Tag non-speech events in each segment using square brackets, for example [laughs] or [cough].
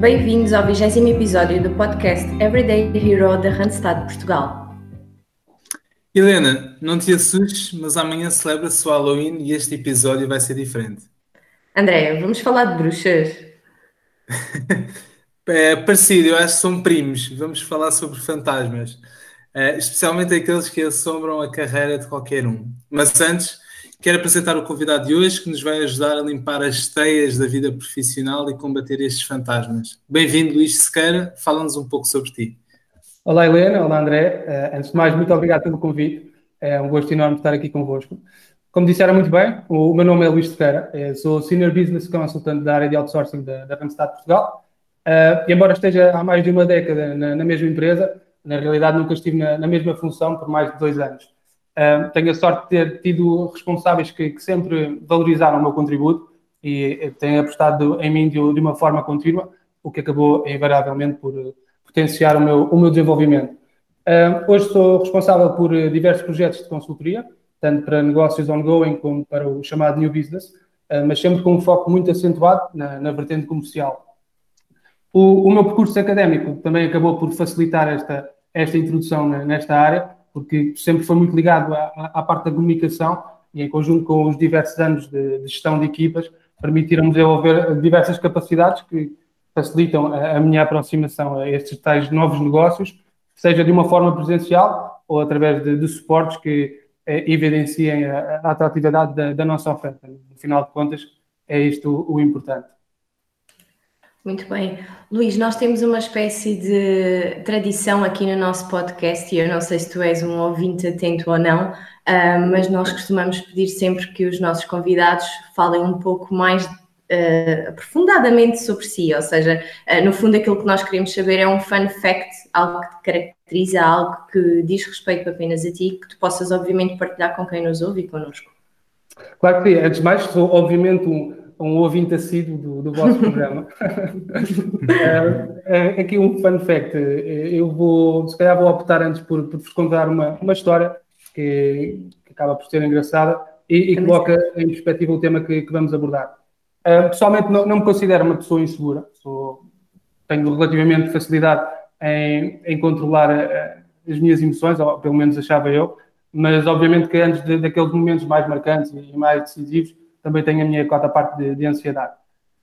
Bem-vindos ao 20 episódio do podcast Everyday Hero da Randstad Portugal. Helena, não te assustes, mas amanhã celebra-se o Halloween e este episódio vai ser diferente. Andréia, vamos falar de bruxas? [laughs] é parecido, eu acho que são primos. Vamos falar sobre fantasmas, é, especialmente aqueles que assombram a carreira de qualquer um. Mas antes, Quero apresentar o convidado de hoje que nos vai ajudar a limpar as teias da vida profissional e combater estes fantasmas. Bem-vindo, Luís Sequeira. Fala-nos um pouco sobre ti. Olá, Helena. Olá, André. Uh, antes de mais, muito obrigado pelo convite. É um gosto enorme estar aqui convosco. Como disseram muito bem, o meu nome é Luís Sequeira. Eu sou Senior Business Consultant da área de outsourcing da, da Randstad Portugal. Uh, embora esteja há mais de uma década na, na mesma empresa, na realidade nunca estive na, na mesma função por mais de dois anos. Tenho a sorte de ter tido responsáveis que, que sempre valorizaram o meu contributo e têm apostado em mim de, de, uma forma contínua, o que acabou invariavelmente por uh, potenciar o meu, o meu desenvolvimento. Hoje sou responsável por diversos projetos de consultoria, tanto para negócios ongoing como para o chamado New Business, mas sempre com um foco muito acentuado na, na vertente comercial. O, o, meu percurso académico também acabou por facilitar esta, esta introdução nesta área, porque sempre foi muito ligado à, à parte da comunicação e em conjunto com os diversos anos de, de gestão de equipas, permitiram-me desenvolver diversas capacidades que facilitam a, a, minha aproximação a estes tais novos negócios, seja de uma forma presencial ou através de, de suportes que eh, evidenciem a, a atratividade da, da, nossa oferta. No final de contas, é isto o, o importante. Muito bem. Luís, nós temos uma espécie de tradição aqui no nosso podcast, e eu não sei se tu és um ouvinte atento ou não, uh, mas nós costumamos pedir sempre que os nossos convidados falem um pouco mais uh, aprofundadamente sobre si, ou seja, uh, no fundo aquilo que nós queremos saber é um fun fact, algo que te caracteriza, algo que diz respeito apenas a ti, que tu possas obviamente partilhar com quem nos ouve e connosco. Claro que sim. Antes de mais, sou obviamente um um ouvinte assíduo do, do vosso programa. uh, [laughs] aqui um fun fact. Eu vou, se calhar, vou optar antes por, por vos contar uma, uma história que, que acaba por ser engraçada e, e coloca em perspectiva o tema que, que vamos abordar. Uh, pessoalmente, não, não, me considero uma pessoa insegura. Sou, tenho relativamente facilidade em, em controlar uh, as minhas emoções, ou pelo menos achava eu, mas obviamente que antes de, daqueles momentos mais marcantes e mais decisivos, também tenho a minha cota parte de, de ansiedade.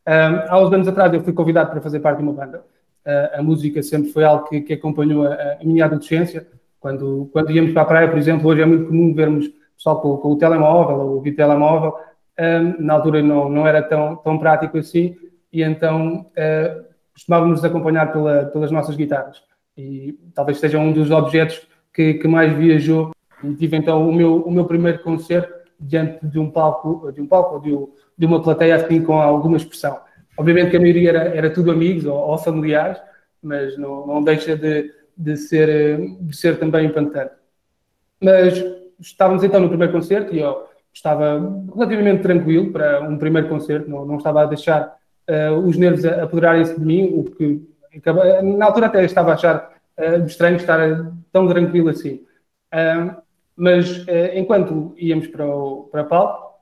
Um, há uns anos atrás eu fui convidado para fazer parte de uma banda. Uh, a música sempre foi algo que, que acompanhou a, a, minha adolescência. Quando, quando íamos para a praia, por exemplo, hoje é muito comum vermos pessoal com, com o telemóvel ou o telemóvel. Um, na altura não, não era tão, tão prático assim e então uh, costumávamos acompanhar pela, pelas nossas guitarras. E talvez seja um dos objetos que, que mais viajou. E tive então o meu, o meu primeiro concerto diante de um palco, de um palco ou de, uma plateia assim com alguma expressão. Obviamente que a maioria era, era tudo amigos ou, ou familiares, mas não, não deixa de, de, ser, de ser também impactante. Mas estávamos então no primeiro concerto e eu estava relativamente tranquilo para um primeiro concerto, não, não estava a deixar uh, os nervos apoderarem-se de mim, o que na altura até estava a achar uh, estranho estar tão tranquilo assim. Uh, mas eh, enquanto íamos para o para palco,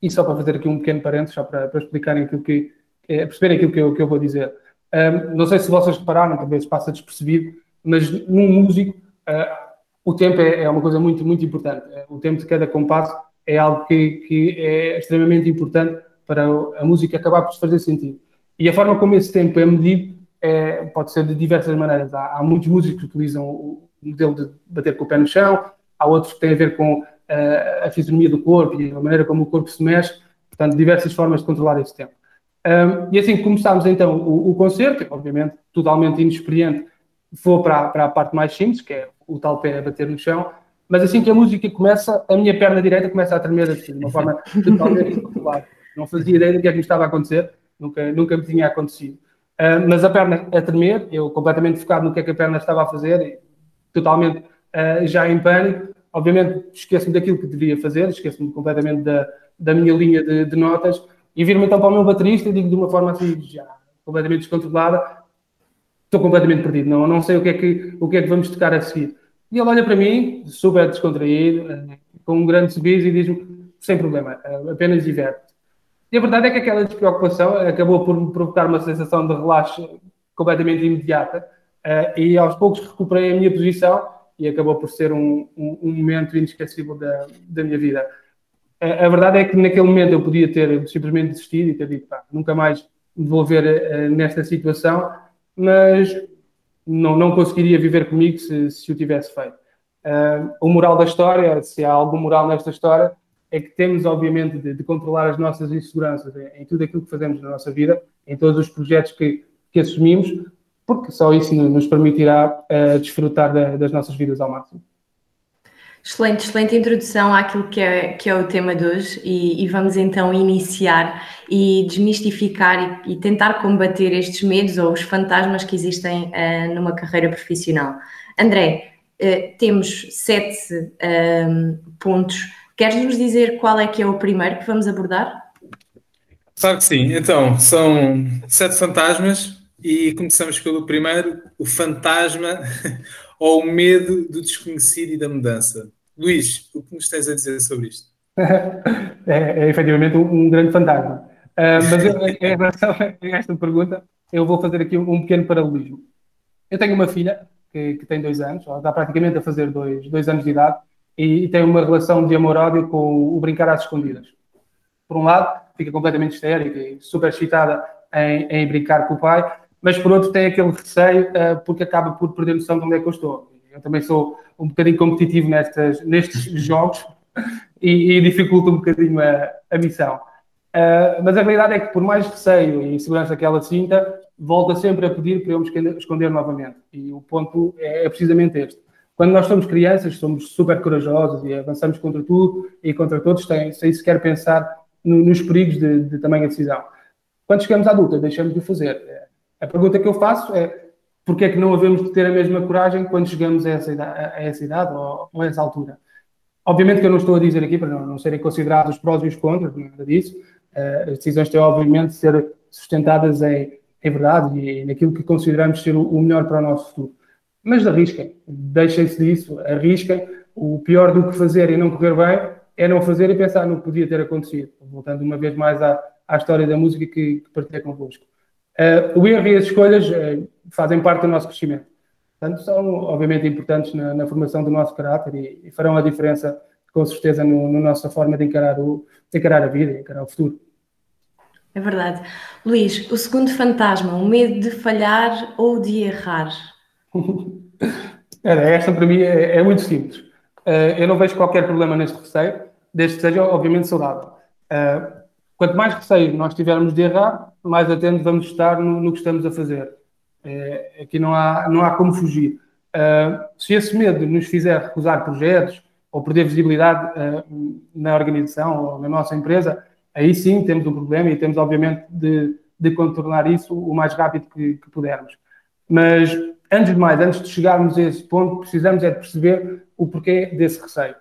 e só para fazer aqui um pequeno parênteses, só para, para explicarem aquilo que, é, perceberem aquilo que eu, que eu vou dizer. Um, não sei se vocês repararam, talvez passa despercebido, mas num músico uh, o tempo é, é, uma coisa muito, muito importante. O tempo de cada compasso é algo que, que é extremamente importante para a música acabar por se fazer sentido. E a forma como esse tempo é medido é, pode ser de diversas maneiras. Há, há muitos músicos que utilizam o modelo de bater com o pé no chão, há outros que têm a ver com uh, a fisionomia do corpo e a maneira como o corpo se mexe, portanto, diversas formas de controlar esse tempo. Um, e assim que começámos então o, o, concerto, obviamente totalmente inexperiente, vou para, para a parte mais simples, que é o tal pé a bater no chão, mas assim que a música começa, a minha perna direita começa a tremer assim, de uma forma [laughs] totalmente incontrolável. Não fazia ideia do que é que me estava a acontecer, nunca, nunca me tinha acontecido. Uh, mas a perna a tremer, eu completamente focado no que é que a perna estava a fazer, totalmente uh, já em pânico. Obviamente, esqueço-me daquilo que devia fazer, esqueço-me completamente da, da minha linha de, de notas e viro-me então para o meu baterista e digo de uma forma assim, já completamente descontrolada, estou completamente perdido, não, não sei o que, é que, o que é que vamos tocar a seguir. E ele olha para mim, super descontraído, eh, com um grande sorriso e diz-me, sem problema, eh, apenas diverte. E a verdade é que aquela despreocupação acabou por me provocar uma sensação de relaxo completamente imediata e aos poucos recuperei a minha posição e acabou por ser um, um, um momento inesquecível da, da minha vida. A, a, verdade é que naquele momento eu podia ter simplesmente desistido e ter dito, pá, nunca mais me vou ver uh, nesta situação, mas não, não conseguiria viver comigo se, se o tivesse feito. Uh, o moral da história, se há algum moral nesta história, é que temos, obviamente, de, de controlar as nossas inseguranças em, em, tudo aquilo que fazemos na nossa vida, em todos os projetos que, que assumimos, porque só isso nos permitirá uh, desfrutar da, das nossas vidas ao máximo. Excelente, excelente introdução àquilo que é, que é o tema de hoje e, e vamos então iniciar e desmistificar e, e, tentar combater estes medos ou os fantasmas que existem uh, numa carreira profissional. André, uh, temos sete uh, pontos. Queres nos dizer qual é que é o primeiro que vamos abordar? Claro que sim. Então, são sete fantasmas e começamos pelo primeiro, o fantasma [laughs] ou o medo do desconhecido e da mudança. Luís, o que nos tens a dizer sobre isto? [laughs] é, é efetivamente um, grande fantasma. Uh, mas eu, [laughs] em relação a esta pergunta, eu vou fazer aqui um, um pequeno paralelismo. Eu tenho uma filha que, que, tem dois anos, ela está praticamente a fazer dois, dois anos de idade, e, e tem uma relação de amor-ódio com o brincar às escondidas. Por um lado, fica completamente histérica e super excitada em, em brincar com o pai, mas por outro tem aquele receio uh, porque acaba por perder noção de onde é que eu estou. Eu também sou um bocadinho competitivo nestas, nestes [laughs] jogos e, e dificulta um bocadinho a, a missão. Uh, mas a realidade é que, por mais receio e insegurança que ela sinta, volta sempre a pedir para eu me esconder novamente. E o ponto é, é precisamente este. Quando nós somos crianças, somos super corajosos e avançamos contra tudo e contra todos, sem, sem sequer pensar no, nos perigos de, de tamanha decisão. Quando chegamos à adulta, deixamos de o fazer. A pergunta que eu faço é porque é que não havemos de ter a mesma coragem quando chegamos a essa idade, a essa idade ou, ou, a essa altura? Obviamente que eu não estou a dizer aqui para não, não serem considerados os prós e os contras, nada disso. Uh, as decisões têm, obviamente, de ser sustentadas em, em verdade e naquilo que consideramos ser o, o melhor para o nosso futuro. Mas arrisquem, deixem-se disso, arrisquem. O pior do que fazer e não correr bem é não fazer e pensar no que podia ter acontecido. Voltando uma vez mais à, à história da música que, que partilhei convosco. Uh, o erro e as escolhas uh, fazem parte do nosso crescimento. Portanto, são obviamente importantes na, na formação do nosso caráter e, e, farão a diferença, com certeza, na no, no nossa forma de encarar, o, de encarar a vida, de encarar o futuro. É verdade. Luís, o segundo fantasma, o medo de falhar ou de errar. [laughs] Era, esta para mim é, é muito simples. Uh, eu não vejo qualquer problema neste receio, desde que seja, obviamente, saudável. Uh, quanto mais receio nós tivermos de errar, mais atentos vamos estar no, no que estamos a fazer. É, aqui não há, não há como fugir. Uh, se esse medo nos fizer recusar projetos ou perder visibilidade uh, na organização ou na nossa empresa, aí sim temos um problema e temos, obviamente, de, de contornar isso o mais rápido que, que pudermos. Mas, antes de mais, antes de chegarmos a esse ponto, precisamos é de perceber o porquê desse receio.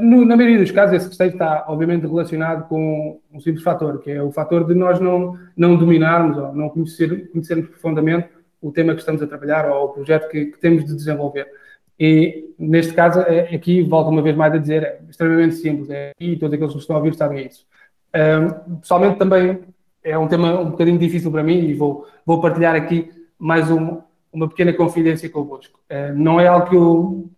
No, na maioria dos casos, esse receio está, obviamente, relacionado com um simples fator, que é o fator de nós não, não dominarmos ou não conhecer, conhecermos profundamente o tema que estamos a trabalhar ou o projeto que, que temos de desenvolver. E, neste caso, é, aqui, volto uma vez mais a dizer, é extremamente simples, é, e todos aqueles que estão a ouvir sabem isso. Um, pessoalmente, também é um tema um bocadinho difícil para mim e vou, vou partilhar aqui mais um, uma pequena confidência convosco. Uh, não é algo que eu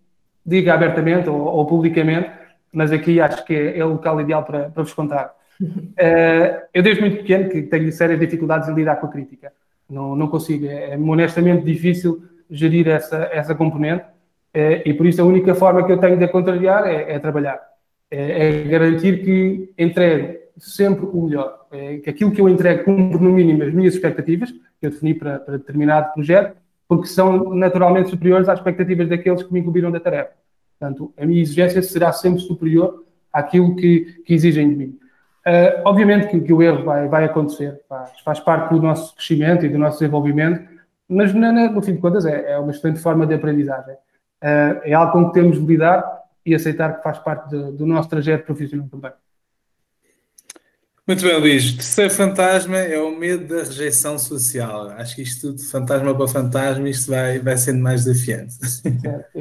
diga abertamente ou, ou publicamente, mas aqui acho que é, é o local ideal para, para vos contar. Uh, [laughs] eu desde muito pequeno que tenho sérias dificuldades em lidar com a crítica. Não, não consigo, é, é honestamente difícil gerir essa, essa componente uh, e por isso a única forma que eu tenho de a contrariar é, é trabalhar. É, é, garantir que entregue sempre o melhor. É, que aquilo que eu entrego cumpre no mínimo as minhas expectativas, que eu defini para, para determinado projeto, porque são naturalmente superiores às expectativas daqueles que me incumbiram da tarefa. Portanto, a minha exigência será sempre superior àquilo que, que exigem de mim. Uh, obviamente que, que, o erro vai, vai acontecer, faz, faz, parte do nosso crescimento e do nosso desenvolvimento, mas na, na, no fim de contas é, é, uma excelente forma de aprendizagem. Uh, é algo com que temos de lidar e aceitar que faz parte de, do nosso trajeto profissional também. Muito bem, Luís. Terceiro fantasma é o medo da rejeição social. Acho que isto tudo, fantasma para fantasma, isto vai, vai sendo mais desafiante.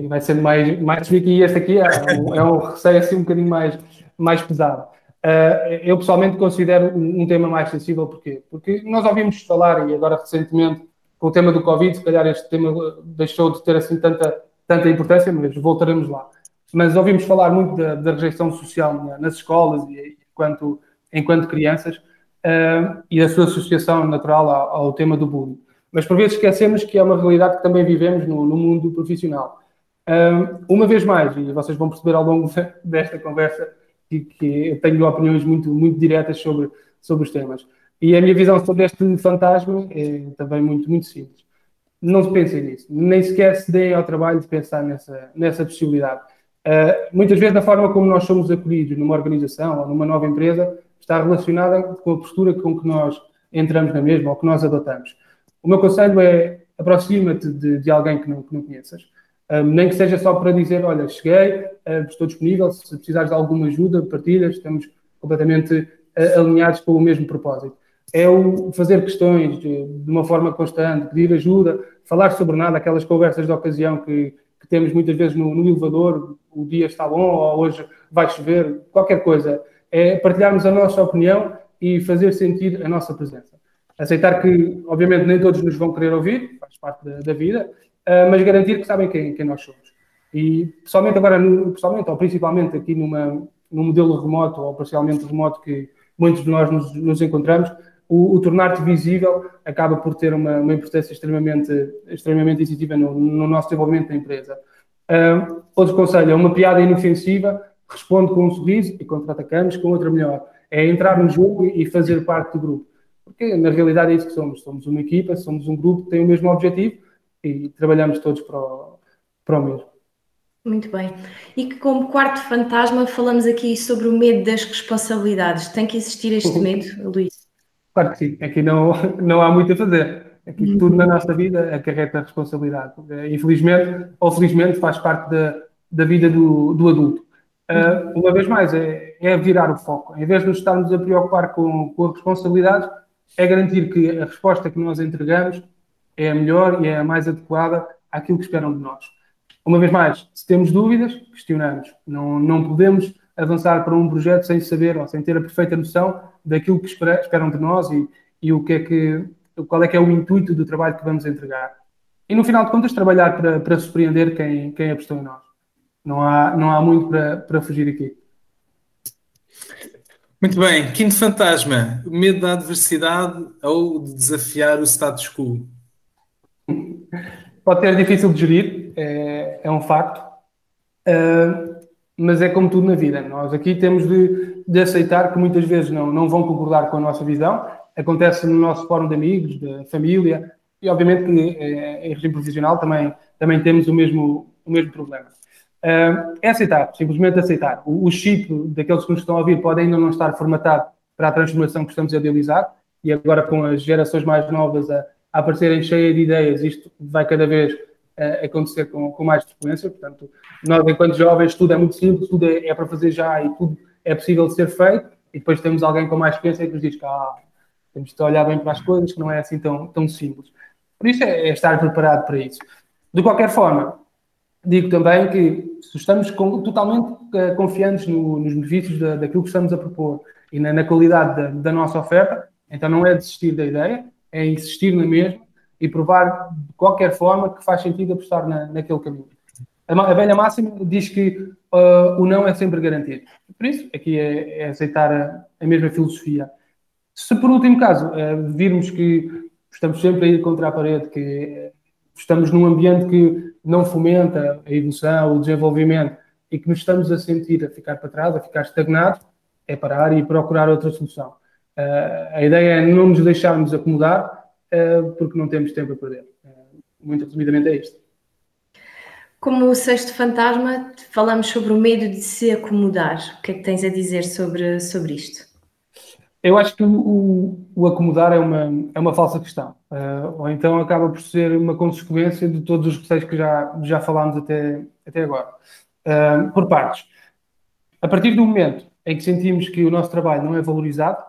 Vai sendo mais, mais e este aqui é um, é um receio assim um bocadinho mais, mais pesado. Uh, eu pessoalmente considero um, um, tema mais sensível, porquê? Porque nós ouvimos falar, e agora recentemente com o tema do Covid, se calhar este tema deixou de ter assim tanta, tanta importância, mas voltaremos lá. Mas ouvimos falar muito da, da rejeição social nas escolas e enquanto, enquanto crianças uh, e da sua associação natural ao, ao, tema do bullying. Mas por vezes esquecemos que é uma realidade que também vivemos no, no mundo profissional. Uh, uma vez mais, e vocês vão perceber ao longo [laughs] desta conversa que, que eu tenho opiniões muito, muito diretas sobre, sobre os temas. E a minha visão sobre este fantasma é também muito, muito simples. Não se pensem nisso, nem sequer se deem ao trabalho de pensar nessa, nessa possibilidade. Uh, muitas vezes, a forma como nós somos acolhidos numa organização ou numa nova empresa está relacionada com a postura com que nós entramos na mesma ou que nós adotamos. O meu conselho é aproxima-te de, de, alguém que não, que não conheças, um, nem que seja só para dizer: Olha, cheguei, uh, estou disponível, se precisares de alguma ajuda, partilhas, estamos completamente uh, alinhados com o mesmo propósito é o fazer questões de, de, uma forma constante, pedir ajuda, falar sobre nada, aquelas conversas de ocasião que, que temos muitas vezes no, no, elevador, o dia está bom ou hoje vai chover, qualquer coisa. É partilharmos a nossa opinião e fazer sentir a nossa presença. Aceitar que, obviamente, nem todos nos vão querer ouvir, faz parte da, da vida, uh, mas garantir que sabem quem, quem nós somos. E, pessoalmente, agora, no, pessoalmente, ou principalmente aqui numa, num modelo remoto ou parcialmente remoto que muitos de nós nos, nos encontramos, o, o tornar-te visível acaba por ter uma, uma, importância extremamente, extremamente decisiva no, no nosso desenvolvimento da empresa. Uh, outro conselho é uma piada inofensiva, responde com um sorriso e contra-atacamos com outra melhor. É entrar no jogo e fazer parte do grupo. Porque na realidade é isso que somos. Somos uma equipa, somos um grupo que tem o mesmo objetivo e trabalhamos todos para o, para o mesmo. Muito bem. E que como quarto fantasma falamos aqui sobre o medo das responsabilidades. Tem que existir este medo, Luís? Claro que sim, aqui não, não há muito a fazer. Aqui tudo na nossa vida acarreta responsabilidade. Infelizmente ou felizmente faz parte da, da vida do, do adulto. Uh, uma vez mais, é, é, virar o foco. Em vez de nos estarmos a preocupar com, com a responsabilidade, é garantir que a resposta que nós entregamos é a melhor e é a mais adequada àquilo que esperam de nós. Uma vez mais, se temos dúvidas, questionamos. Não, não podemos avançar para um projeto sem saber ou sem ter a perfeita noção daquilo que esperam de nós e, e o que é que, qual é que é o intuito do trabalho que vamos entregar. E no final de contas, trabalhar para, para surpreender quem, quem apostou em nós. Não há, não há muito para, para fugir aqui. Muito bem. Quinto fantasma: medo da adversidade ou de desafiar o status quo? Pode ser difícil de gerir, é, é um facto. Uh, mas é como tudo na vida. Nós aqui temos de, de, aceitar que muitas vezes não, não vão concordar com a nossa visão. Acontece no nosso fórum de amigos, de família, e obviamente que eh, em regime profissional também, também temos o mesmo, o mesmo problema. Uh, é aceitar, simplesmente aceitar. O, chip daqueles que nos estão a ouvir pode ainda não estar formatado para a transformação que estamos a idealizar, e agora com as gerações mais novas a, a aparecerem cheias de ideias, isto vai cada vez uh, acontecer com, com mais frequência. Portanto, nós, enquanto jovens, tudo é muito simples, tudo é, é, para fazer já e tudo é possível de ser feito. E depois temos alguém com mais experiência que nos diz que ah, temos de olhar bem para as coisas, que não é assim tão, tão simples. Por isso é, é estar preparado para isso. De qualquer forma, digo também que se estamos com, totalmente uh, confiantes no, nos benefícios da, daquilo que estamos a propor e na, na qualidade da, da, nossa oferta, então não é desistir da ideia, é insistir na mesma e provar de qualquer forma que faz sentido apostar na, naquele caminho. A, a velha máxima diz que uh, o não é sempre garantido. Por isso, aqui é, é aceitar a, a, mesma filosofia. Se por último caso uh, virmos que estamos sempre a ir contra a parede, que estamos num ambiente que não fomenta a evolução, o desenvolvimento e que nos estamos a sentir a ficar para trás, a ficar estagnados, é parar e procurar outra solução. Uh, a ideia é não nos deixarmos acomodar, uh, porque não temos tempo a perder. Uh, muito resumidamente é isto. Como o sexto fantasma, falamos sobre o medo de se acomodar. O que é que tens a dizer sobre, sobre isto? Eu acho que o, o acomodar é uma, é uma falsa questão. Uh, ou então acaba por ser uma consequência de todos os receios que já, já falámos até, até agora. Uh, por partes. A partir do momento em que sentimos que o nosso trabalho não é valorizado,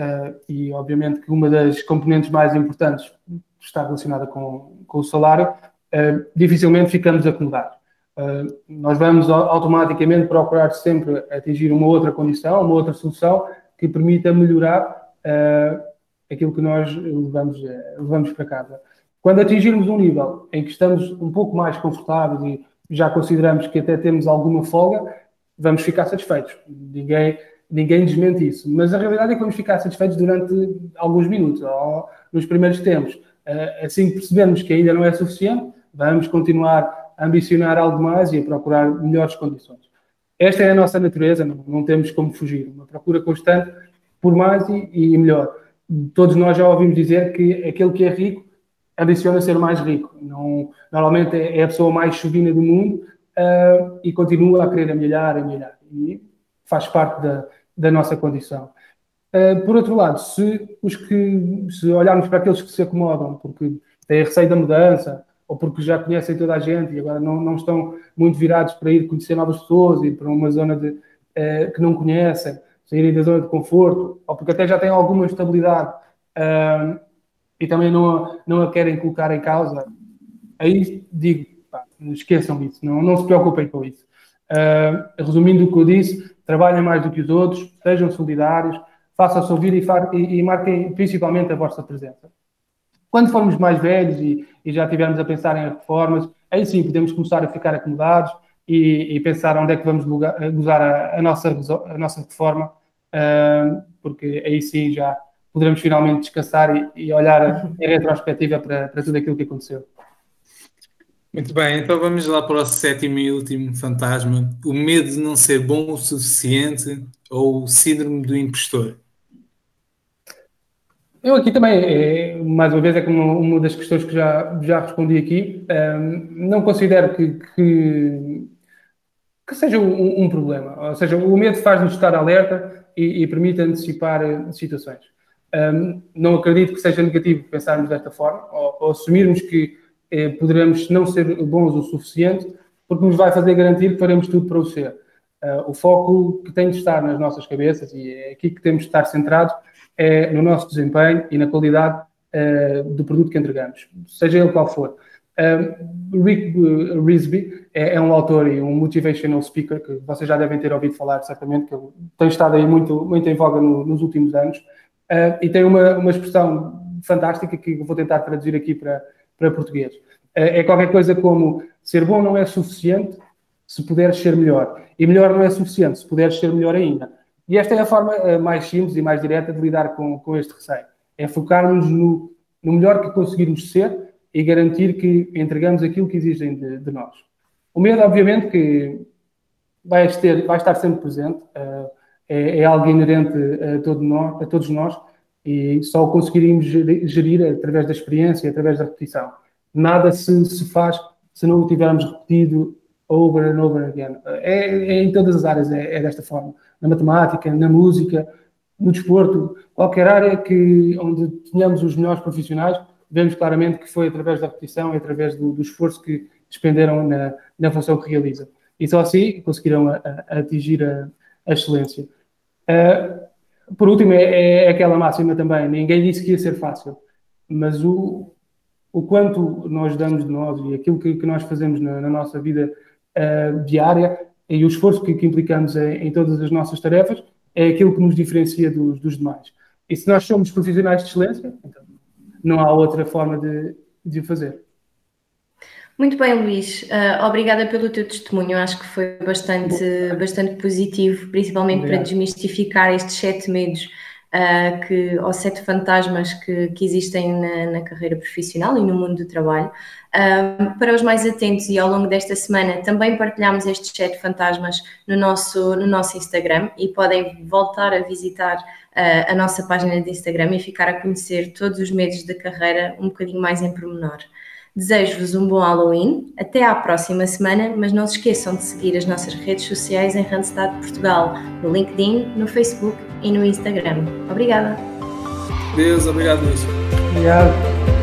uh, e obviamente que uma das componentes mais importantes está relacionada com, com o salário, dificilmente ficamos acomodados. Nós vamos automaticamente procurar sempre atingir uma outra condição, uma outra solução que permita melhorar aquilo que nós levamos, levamos para casa. Quando atingirmos um nível em que estamos um pouco mais confortáveis e já consideramos que até temos alguma folga, vamos ficar satisfeitos. Ninguém, ninguém desmente isso. Mas a realidade é que vamos ficar satisfeitos durante alguns minutos, ou nos primeiros tempos. Eh, assim que percebemos que ainda não é suficiente, vamos continuar a ambicionar algo mais e a procurar melhores condições. Esta é a nossa natureza, não, não temos como fugir. Uma procura constante por mais e, e melhor. Todos nós já ouvimos dizer que aquele que é rico ambiciona ser mais rico. Não, normalmente é, é a pessoa mais chovina do mundo uh, e continua a querer amelhar, amelhar. E faz parte da, da nossa condição. Uh, por outro lado, se, os que, se olharmos para aqueles que se acomodam porque têm receio da mudança ou porque já conhecem toda a gente e agora não, não estão muito virados para ir conhecer novas pessoas, ir para uma zona de, uh, que não conhecem, saírem da zona de conforto, ou porque até já têm alguma estabilidade uh, e também não, não a querem colocar em causa, aí digo, pá, esqueçam isso, não, não se preocupem com isso. Uh, resumindo o que eu disse, trabalhem mais do que os outros, sejam solidários, façam-se ouvir e, e, e, marquem principalmente a vossa presença. Quando formos mais velhos e, e, já estivermos a pensar em reformas, aí sim podemos começar a ficar acomodados e, pensar onde é que vamos gozar a, a, nossa, a nossa reforma, uh, porque aí sim já poderemos finalmente descansar e, e olhar em retrospectiva para, para tudo aquilo que aconteceu. Muito bem, então vamos lá para o sétimo e último fantasma: o medo de não ser bom o suficiente ou o síndrome do impostor. Eu aqui também, é, mais uma vez, é como uma das questões que já, já respondi aqui. Um, ehm, não considero que, que, que seja um, um, problema. Ou seja, o medo faz-nos estar alerta e, e permite antecipar eh, situações. Um, não acredito que seja negativo pensarmos desta forma, ou, ou assumirmos que eh, poderemos não ser bons o suficiente, porque nos vai fazer garantir que faremos tudo para o ser. Uh, o foco que tem de estar nas nossas cabeças, e é aqui que temos de estar centrados, é no nosso desempenho e na qualidade uh, do produto que entregamos, seja ele qual for. Um, Rick Risby é, é, um autor e um motivational speaker que vocês já devem ter ouvido falar, certamente, que ele tem estado aí muito, muito em voga no, nos últimos anos. Uh, e tem uma, uma expressão fantástica que vou tentar traduzir aqui para, para português. Uh, é qualquer coisa como ser bom não é suficiente se puderes ser melhor. E melhor não é suficiente se puderes ser melhor ainda. E esta é a forma uh, mais simples e mais direta de lidar com, com este receio. É focarmos no, no melhor que conseguirmos ser e garantir que entregamos aquilo que exigem de, de nós. O medo, obviamente, que vai, ter, vai estar sempre presente. Uh, é, é algo inerente a, todo nós, a todos nós e só o conseguiríamos gerir através da experiência, através da repetição. Nada se, se faz se não o tivermos repetido over and over again. É, é em todas as áreas, é, é, desta forma. Na matemática, na música, no desporto, qualquer área que, onde tenhamos os melhores profissionais, vemos claramente que foi através da repetição e através do, do esforço que despenderam na, na função que realizam. E só assim conseguirão a, a atingir a, a excelência. Uh, por último, é, é, aquela máxima também: ninguém disse que ia ser fácil, mas o, o quanto nós damos de nós e aquilo que, que nós fazemos na, na nossa vida uh, diária e o esforço que, que implicamos em, em, todas as nossas tarefas é aquilo que nos diferencia dos, dos demais. E se nós somos profissionais de excelência, então não há outra forma de, de o fazer. Muito bem, Luís. Uh, obrigada pelo teu testemunho. Acho que foi bastante, bastante positivo, principalmente Obrigado. para desmistificar estes sete medos uh, que, ou sete fantasmas que, que existem na, na, carreira profissional e no mundo do trabalho. Uh, para os mais atentos e ao longo desta semana também partilhamos estes sete fantasmas no nosso, no nosso Instagram e podem voltar a visitar a nossa página de Instagram e ficar a conhecer todos os medos da carreira um bocadinho mais em pormenor. Desejo-vos um bom Halloween, até à próxima semana, mas não se esqueçam de seguir as nossas redes sociais em Randstad Portugal, no LinkedIn, no Facebook e no Instagram. Obrigada. Deus, obrigado, Luís. Obrigado.